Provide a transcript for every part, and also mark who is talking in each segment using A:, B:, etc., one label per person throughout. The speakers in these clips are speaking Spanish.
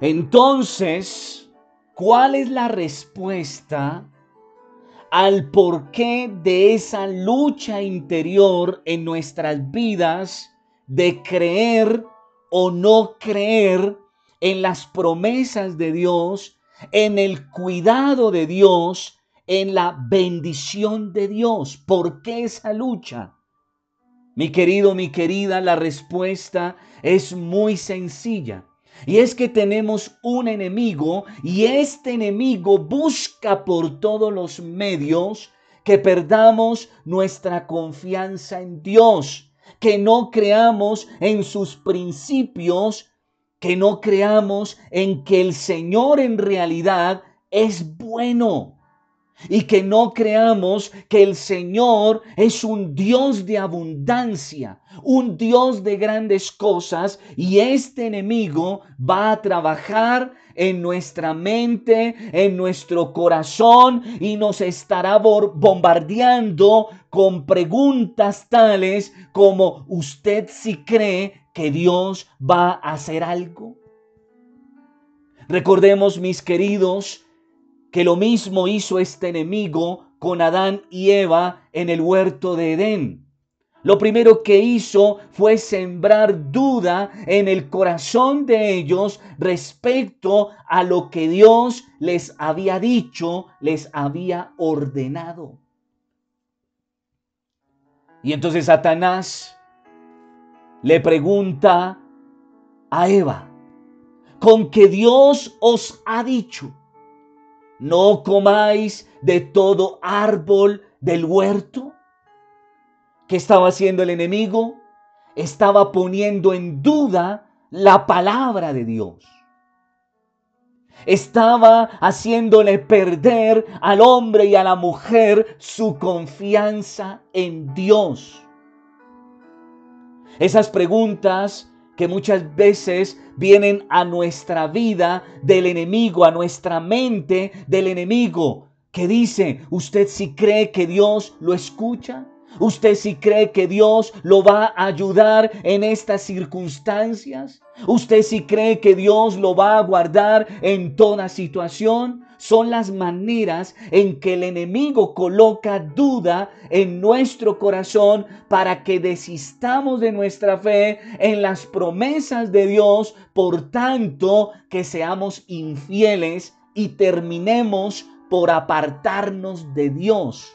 A: Entonces, ¿cuál es la respuesta al porqué de esa lucha interior en nuestras vidas de creer o no creer en las promesas de Dios, en el cuidado de Dios, en la bendición de Dios. ¿Por qué esa lucha? Mi querido, mi querida, la respuesta es muy sencilla. Y es que tenemos un enemigo y este enemigo busca por todos los medios que perdamos nuestra confianza en Dios, que no creamos en sus principios, que no creamos en que el Señor en realidad es bueno y que no creamos que el Señor es un Dios de abundancia, un Dios de grandes cosas y este enemigo va a trabajar en nuestra mente, en nuestro corazón y nos estará bombardeando con preguntas tales como ¿usted si cree que Dios va a hacer algo? Recordemos, mis queridos, que lo mismo hizo este enemigo con Adán y Eva en el huerto de Edén. Lo primero que hizo fue sembrar duda en el corazón de ellos respecto a lo que Dios les había dicho, les había ordenado. Y entonces Satanás le pregunta a Eva, con que Dios os ha dicho, no comáis de todo árbol del huerto. ¿Qué estaba haciendo el enemigo? Estaba poniendo en duda la palabra de Dios. Estaba haciéndole perder al hombre y a la mujer su confianza en Dios. Esas preguntas que muchas veces vienen a nuestra vida del enemigo, a nuestra mente del enemigo, que dice, ¿usted si cree que Dios lo escucha? ¿Usted si cree que Dios lo va a ayudar en estas circunstancias? ¿Usted si cree que Dios lo va a guardar en toda situación? Son las maneras en que el enemigo coloca duda en nuestro corazón para que desistamos de nuestra fe en las promesas de Dios, por tanto que seamos infieles y terminemos por apartarnos de Dios.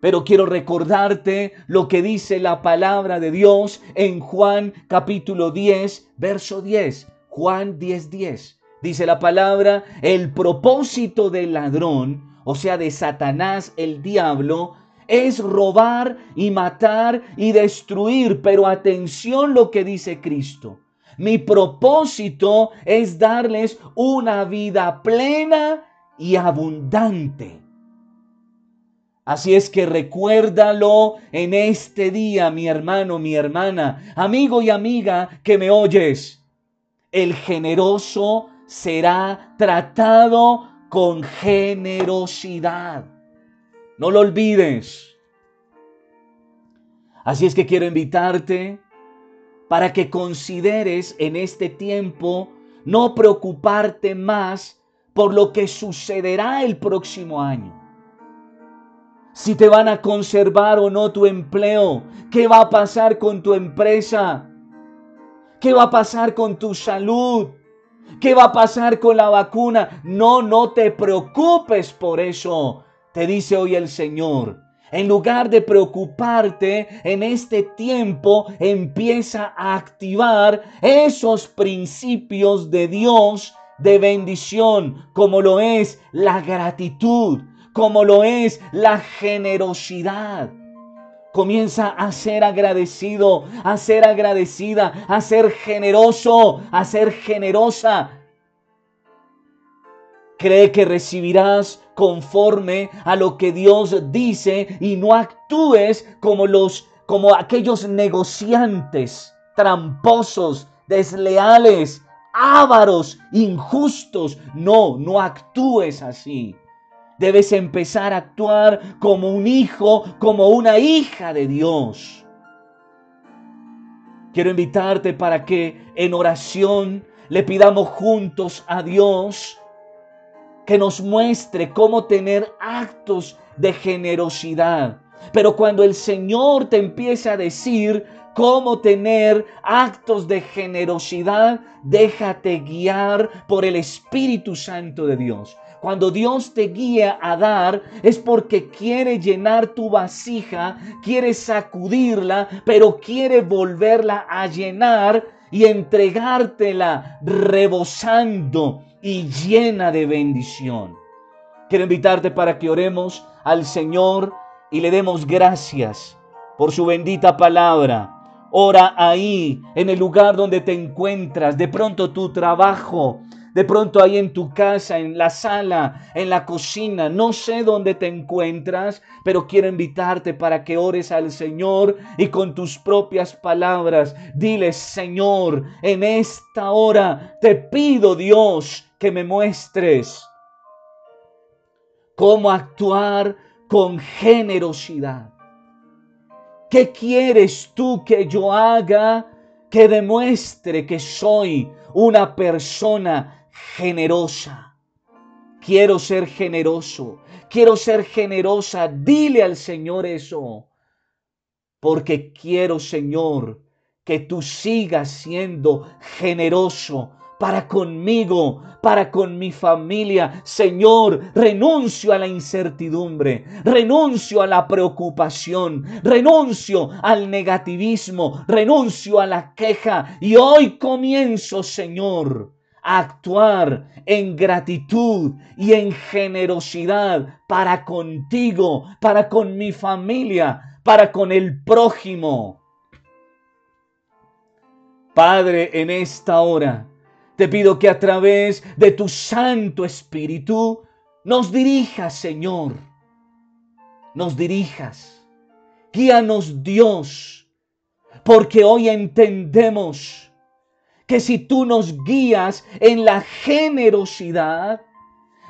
A: Pero quiero recordarte lo que dice la palabra de Dios en Juan capítulo 10, verso 10. Juan 10, 10. Dice la palabra, el propósito del ladrón, o sea, de Satanás, el diablo, es robar y matar y destruir. Pero atención lo que dice Cristo. Mi propósito es darles una vida plena y abundante. Así es que recuérdalo en este día, mi hermano, mi hermana, amigo y amiga que me oyes. El generoso será tratado con generosidad. No lo olvides. Así es que quiero invitarte para que consideres en este tiempo no preocuparte más por lo que sucederá el próximo año si te van a conservar o no tu empleo, qué va a pasar con tu empresa, qué va a pasar con tu salud, qué va a pasar con la vacuna. No, no te preocupes por eso, te dice hoy el Señor. En lugar de preocuparte en este tiempo, empieza a activar esos principios de Dios de bendición, como lo es la gratitud, como lo es la generosidad. Comienza a ser agradecido, a ser agradecida, a ser generoso, a ser generosa. Cree que recibirás conforme a lo que Dios dice y no actúes como los como aquellos negociantes tramposos, desleales, ávaros, injustos. No, no actúes así. Debes empezar a actuar como un hijo, como una hija de Dios. Quiero invitarte para que en oración le pidamos juntos a Dios que nos muestre cómo tener actos de generosidad. Pero cuando el Señor te empieza a decir cómo tener actos de generosidad, déjate guiar por el Espíritu Santo de Dios. Cuando Dios te guía a dar es porque quiere llenar tu vasija, quiere sacudirla, pero quiere volverla a llenar y entregártela rebosando y llena de bendición. Quiero invitarte para que oremos al Señor y le demos gracias por su bendita palabra. Ora ahí, en el lugar donde te encuentras, de pronto tu trabajo, de pronto ahí en tu casa, en la sala, en la cocina, no sé dónde te encuentras, pero quiero invitarte para que ores al Señor y con tus propias palabras dile, Señor, en esta hora te pido Dios que me muestres cómo actuar con generosidad. ¿Qué quieres tú que yo haga que demuestre que soy una persona generosa. Quiero ser generoso. Quiero ser generosa. Dile al Señor eso. Porque quiero, Señor, que tú sigas siendo generoso para conmigo, para con mi familia. Señor, renuncio a la incertidumbre, renuncio a la preocupación, renuncio al negativismo, renuncio a la queja y hoy comienzo, Señor, actuar en gratitud y en generosidad para contigo, para con mi familia, para con el prójimo. Padre, en esta hora te pido que a través de tu Santo Espíritu nos dirijas, Señor. Nos dirijas. Guíanos, Dios, porque hoy entendemos que si tú nos guías en la generosidad,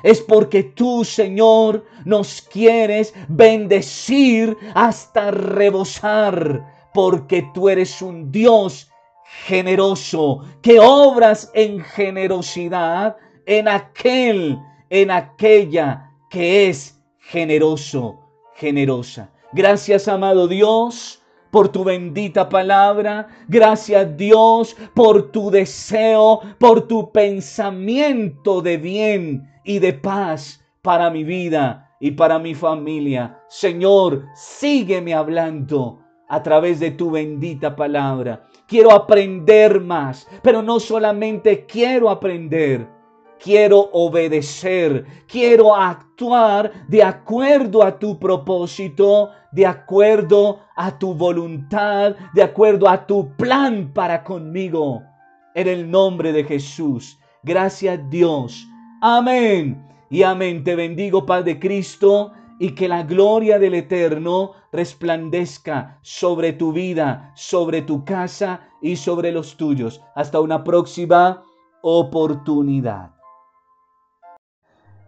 A: es porque tú, Señor, nos quieres bendecir hasta rebosar, porque tú eres un Dios generoso, que obras en generosidad en aquel, en aquella que es generoso, generosa. Gracias, amado Dios por tu bendita palabra. Gracias Dios por tu deseo, por tu pensamiento de bien y de paz para mi vida y para mi familia. Señor, sígueme hablando a través de tu bendita palabra. Quiero aprender más, pero no solamente quiero aprender quiero obedecer, quiero actuar de acuerdo a tu propósito, de acuerdo a tu voluntad, de acuerdo a tu plan para conmigo. En el nombre de Jesús. Gracias Dios. Amén. Y amén. Te bendigo, Padre Cristo, y que la gloria del Eterno resplandezca sobre tu vida, sobre tu casa y sobre los tuyos. Hasta una próxima oportunidad.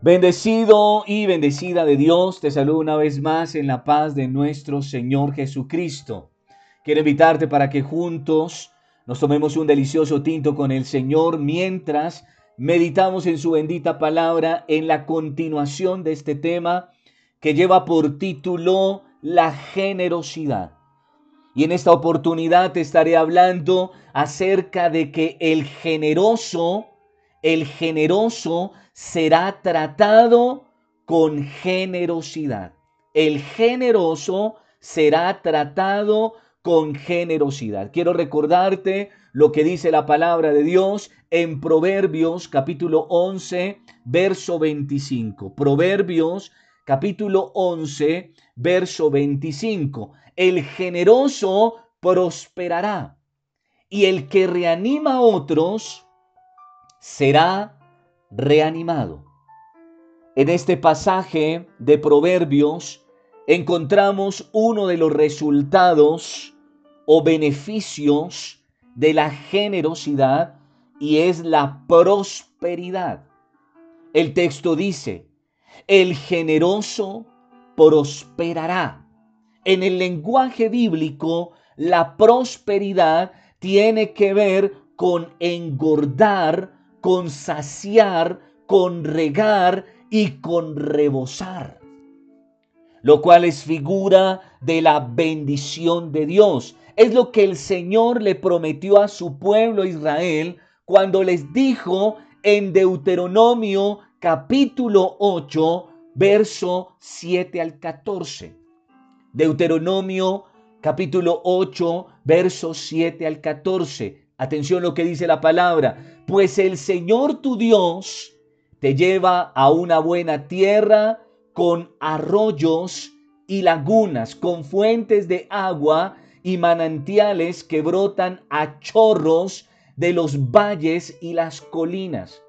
A: Bendecido y bendecida de Dios, te saludo una vez más en la paz de nuestro Señor Jesucristo. Quiero invitarte para que juntos nos tomemos un delicioso tinto con el Señor mientras meditamos en su bendita palabra en la continuación de este tema que lleva por título la generosidad. Y en esta oportunidad te estaré hablando acerca de que el generoso, el generoso será tratado con generosidad. El generoso será tratado con generosidad. Quiero recordarte lo que dice la palabra de Dios en Proverbios capítulo 11, verso 25. Proverbios capítulo 11, verso 25. El generoso prosperará y el que reanima a otros será reanimado. En este pasaje de Proverbios encontramos uno de los resultados o beneficios de la generosidad y es la prosperidad. El texto dice, el generoso prosperará. En el lenguaje bíblico, la prosperidad tiene que ver con engordar, con saciar, con regar y con rebosar. Lo cual es figura de la bendición de Dios. Es lo que el Señor le prometió a su pueblo Israel cuando les dijo en Deuteronomio capítulo 8, verso 7 al 14. Deuteronomio capítulo 8, verso 7 al 14. Atención lo que dice la palabra. Pues el Señor tu Dios te lleva a una buena tierra con arroyos y lagunas, con fuentes de agua y manantiales que brotan a chorros de los valles y las colinas.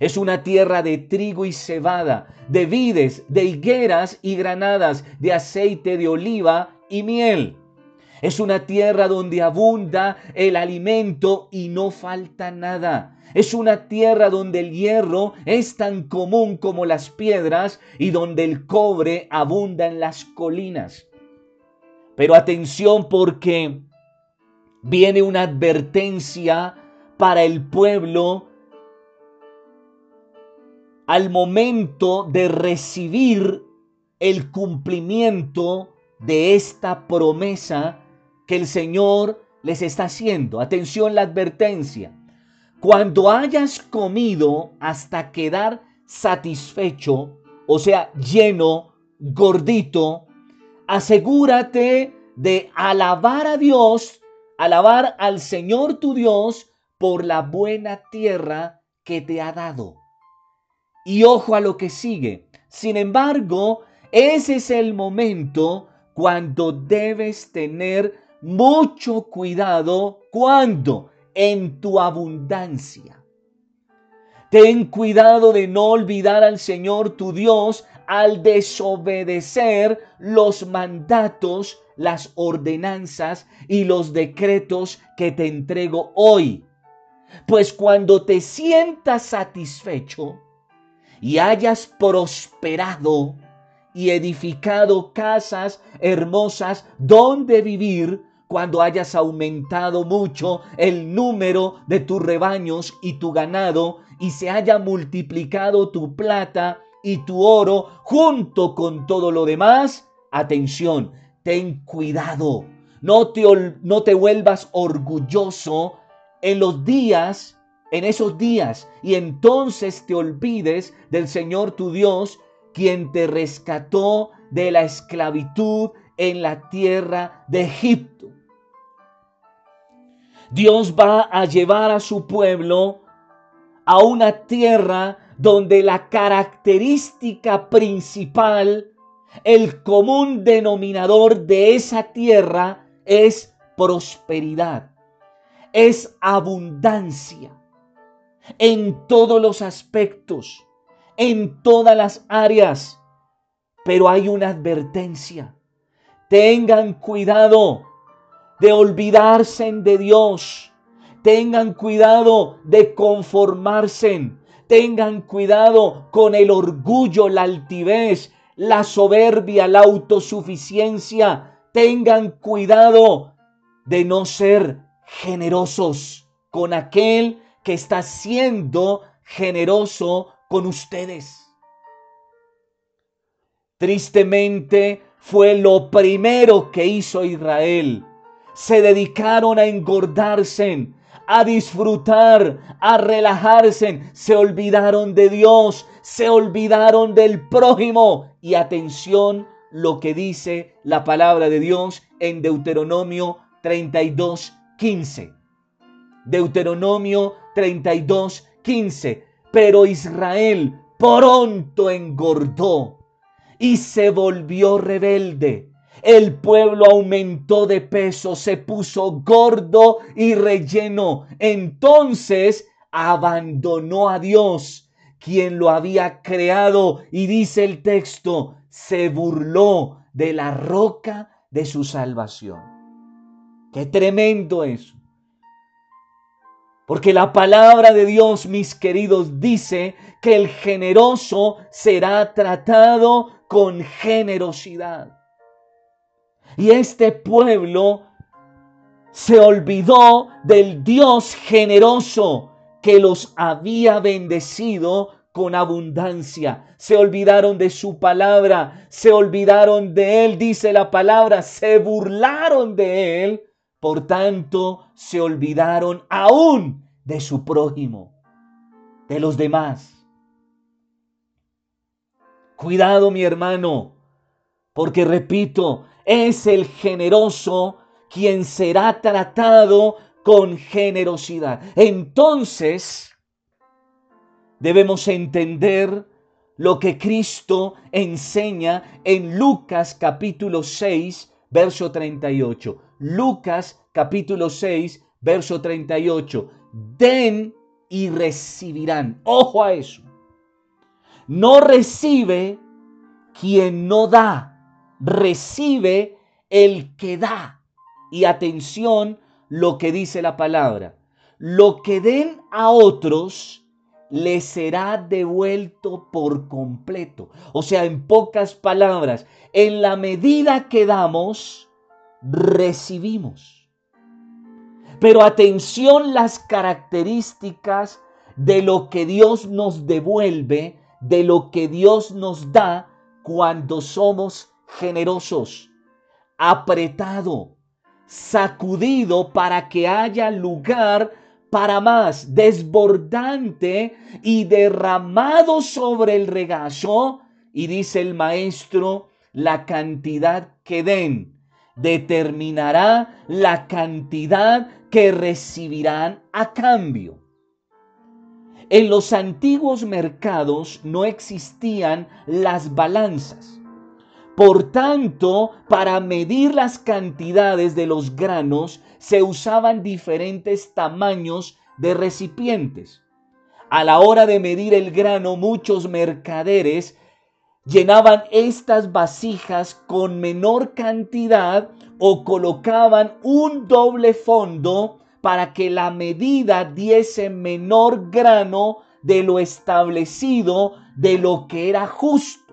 A: Es una tierra de trigo y cebada, de vides, de higueras y granadas, de aceite de oliva y miel. Es una tierra donde abunda el alimento y no falta nada. Es una tierra donde el hierro es tan común como las piedras y donde el cobre abunda en las colinas. Pero atención porque viene una advertencia para el pueblo al momento de recibir el cumplimiento de esta promesa que el Señor les está haciendo. Atención la advertencia. Cuando hayas comido hasta quedar satisfecho, o sea, lleno, gordito, asegúrate de alabar a Dios, alabar al Señor tu Dios por la buena tierra que te ha dado. Y ojo a lo que sigue. Sin embargo, ese es el momento cuando debes tener mucho cuidado cuando en tu abundancia. Ten cuidado de no olvidar al Señor tu Dios al desobedecer los mandatos, las ordenanzas y los decretos que te entrego hoy. Pues cuando te sientas satisfecho y hayas prosperado y edificado casas hermosas donde vivir, cuando hayas aumentado mucho el número de tus rebaños y tu ganado, y se haya multiplicado tu plata y tu oro junto con todo lo demás, atención, ten cuidado, no te, no te vuelvas orgulloso en los días, en esos días, y entonces te olvides del Señor tu Dios, quien te rescató de la esclavitud en la tierra de Egipto. Dios va a llevar a su pueblo a una tierra donde la característica principal, el común denominador de esa tierra es prosperidad, es abundancia en todos los aspectos, en todas las áreas. Pero hay una advertencia. Tengan cuidado de olvidarse de Dios. Tengan cuidado de conformarse. Tengan cuidado con el orgullo, la altivez, la soberbia, la autosuficiencia. Tengan cuidado de no ser generosos con aquel que está siendo generoso con ustedes. Tristemente fue lo primero que hizo Israel se dedicaron a engordarse, a disfrutar, a relajarse, se olvidaron de Dios, se olvidaron del prójimo. Y atención lo que dice la palabra de Dios en Deuteronomio 32, 15. Deuteronomio 32, 15. Pero Israel pronto engordó y se volvió rebelde el pueblo aumentó de peso, se puso gordo y relleno. Entonces abandonó a Dios, quien lo había creado. Y dice el texto, se burló de la roca de su salvación. Qué tremendo eso. Porque la palabra de Dios, mis queridos, dice que el generoso será tratado con generosidad. Y este pueblo se olvidó del Dios generoso que los había bendecido con abundancia. Se olvidaron de su palabra, se olvidaron de él, dice la palabra, se burlaron de él, por tanto se olvidaron aún de su prójimo, de los demás. Cuidado mi hermano, porque repito, es el generoso quien será tratado con generosidad. Entonces, debemos entender lo que Cristo enseña en Lucas capítulo 6, verso 38. Lucas capítulo 6, verso 38. Den y recibirán. Ojo a eso. No recibe quien no da, recibe el que da. Y atención lo que dice la palabra. Lo que den a otros les será devuelto por completo. O sea, en pocas palabras, en la medida que damos, recibimos. Pero atención las características de lo que Dios nos devuelve, de lo que Dios nos da cuando somos generosos. Apretado, sacudido para que haya lugar para más, desbordante y derramado sobre el regazo. Y dice el maestro, la cantidad que den determinará la cantidad que recibirán a cambio. En los antiguos mercados no existían las balanzas. Por tanto, para medir las cantidades de los granos se usaban diferentes tamaños de recipientes. A la hora de medir el grano, muchos mercaderes llenaban estas vasijas con menor cantidad o colocaban un doble fondo para que la medida diese menor grano de lo establecido, de lo que era justo.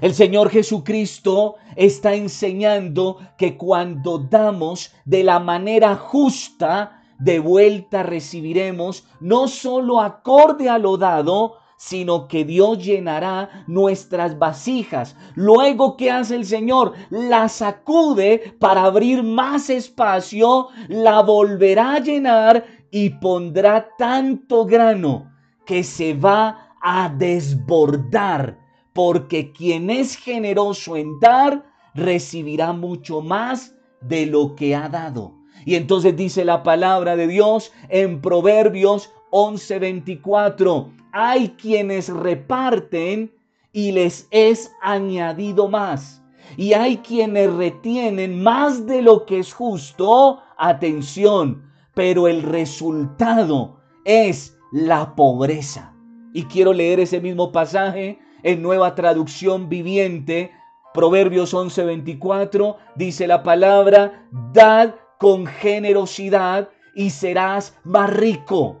A: El Señor Jesucristo está enseñando que cuando damos de la manera justa, de vuelta recibiremos no solo acorde a lo dado, sino que Dios llenará nuestras vasijas. Luego, ¿qué hace el Señor? La sacude para abrir más espacio, la volverá a llenar y pondrá tanto grano que se va a desbordar porque quien es generoso en dar, recibirá mucho más de lo que ha dado. Y entonces dice la palabra de Dios en Proverbios 11:24, hay quienes reparten y les es añadido más. Y hay quienes retienen más de lo que es justo, atención, pero el resultado es la pobreza. Y quiero leer ese mismo pasaje en nueva traducción viviente, Proverbios 11:24, dice la palabra, dad con generosidad y serás más rico.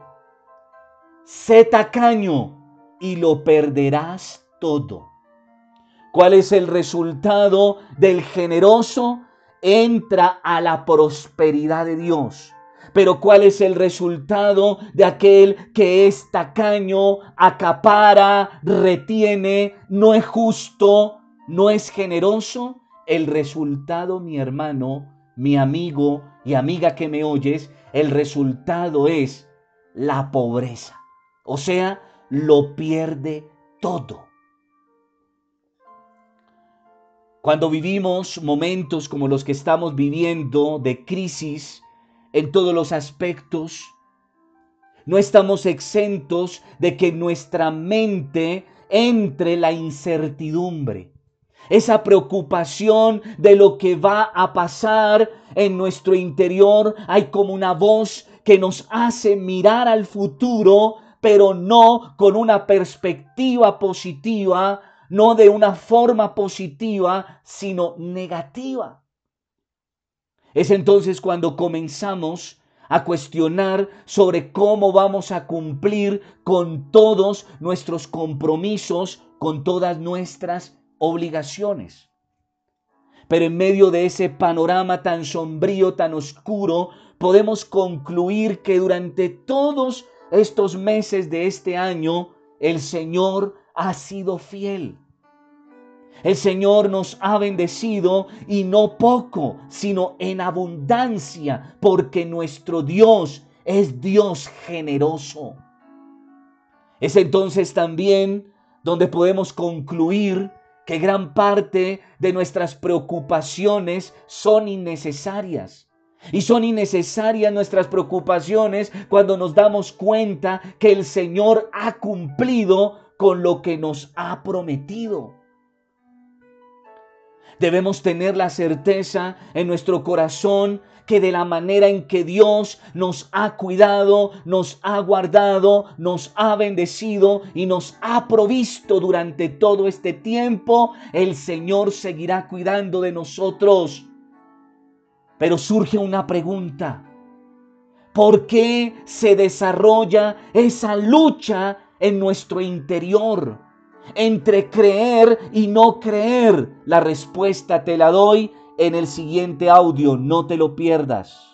A: Sé tacaño y lo perderás todo. ¿Cuál es el resultado del generoso? Entra a la prosperidad de Dios. Pero ¿cuál es el resultado de aquel que es tacaño, acapara, retiene, no es justo, no es generoso? El resultado, mi hermano, mi amigo y amiga que me oyes, el resultado es la pobreza. O sea, lo pierde todo. Cuando vivimos momentos como los que estamos viviendo de crisis, en todos los aspectos. No estamos exentos de que nuestra mente entre la incertidumbre, esa preocupación de lo que va a pasar en nuestro interior. Hay como una voz que nos hace mirar al futuro, pero no con una perspectiva positiva, no de una forma positiva, sino negativa. Es entonces cuando comenzamos a cuestionar sobre cómo vamos a cumplir con todos nuestros compromisos, con todas nuestras obligaciones. Pero en medio de ese panorama tan sombrío, tan oscuro, podemos concluir que durante todos estos meses de este año, el Señor ha sido fiel. El Señor nos ha bendecido y no poco, sino en abundancia, porque nuestro Dios es Dios generoso. Es entonces también donde podemos concluir que gran parte de nuestras preocupaciones son innecesarias. Y son innecesarias nuestras preocupaciones cuando nos damos cuenta que el Señor ha cumplido con lo que nos ha prometido. Debemos tener la certeza en nuestro corazón que de la manera en que Dios nos ha cuidado, nos ha guardado, nos ha bendecido y nos ha provisto durante todo este tiempo, el Señor seguirá cuidando de nosotros. Pero surge una pregunta. ¿Por qué se desarrolla esa lucha en nuestro interior? Entre creer y no creer. La respuesta te la doy en el siguiente audio. No te lo pierdas.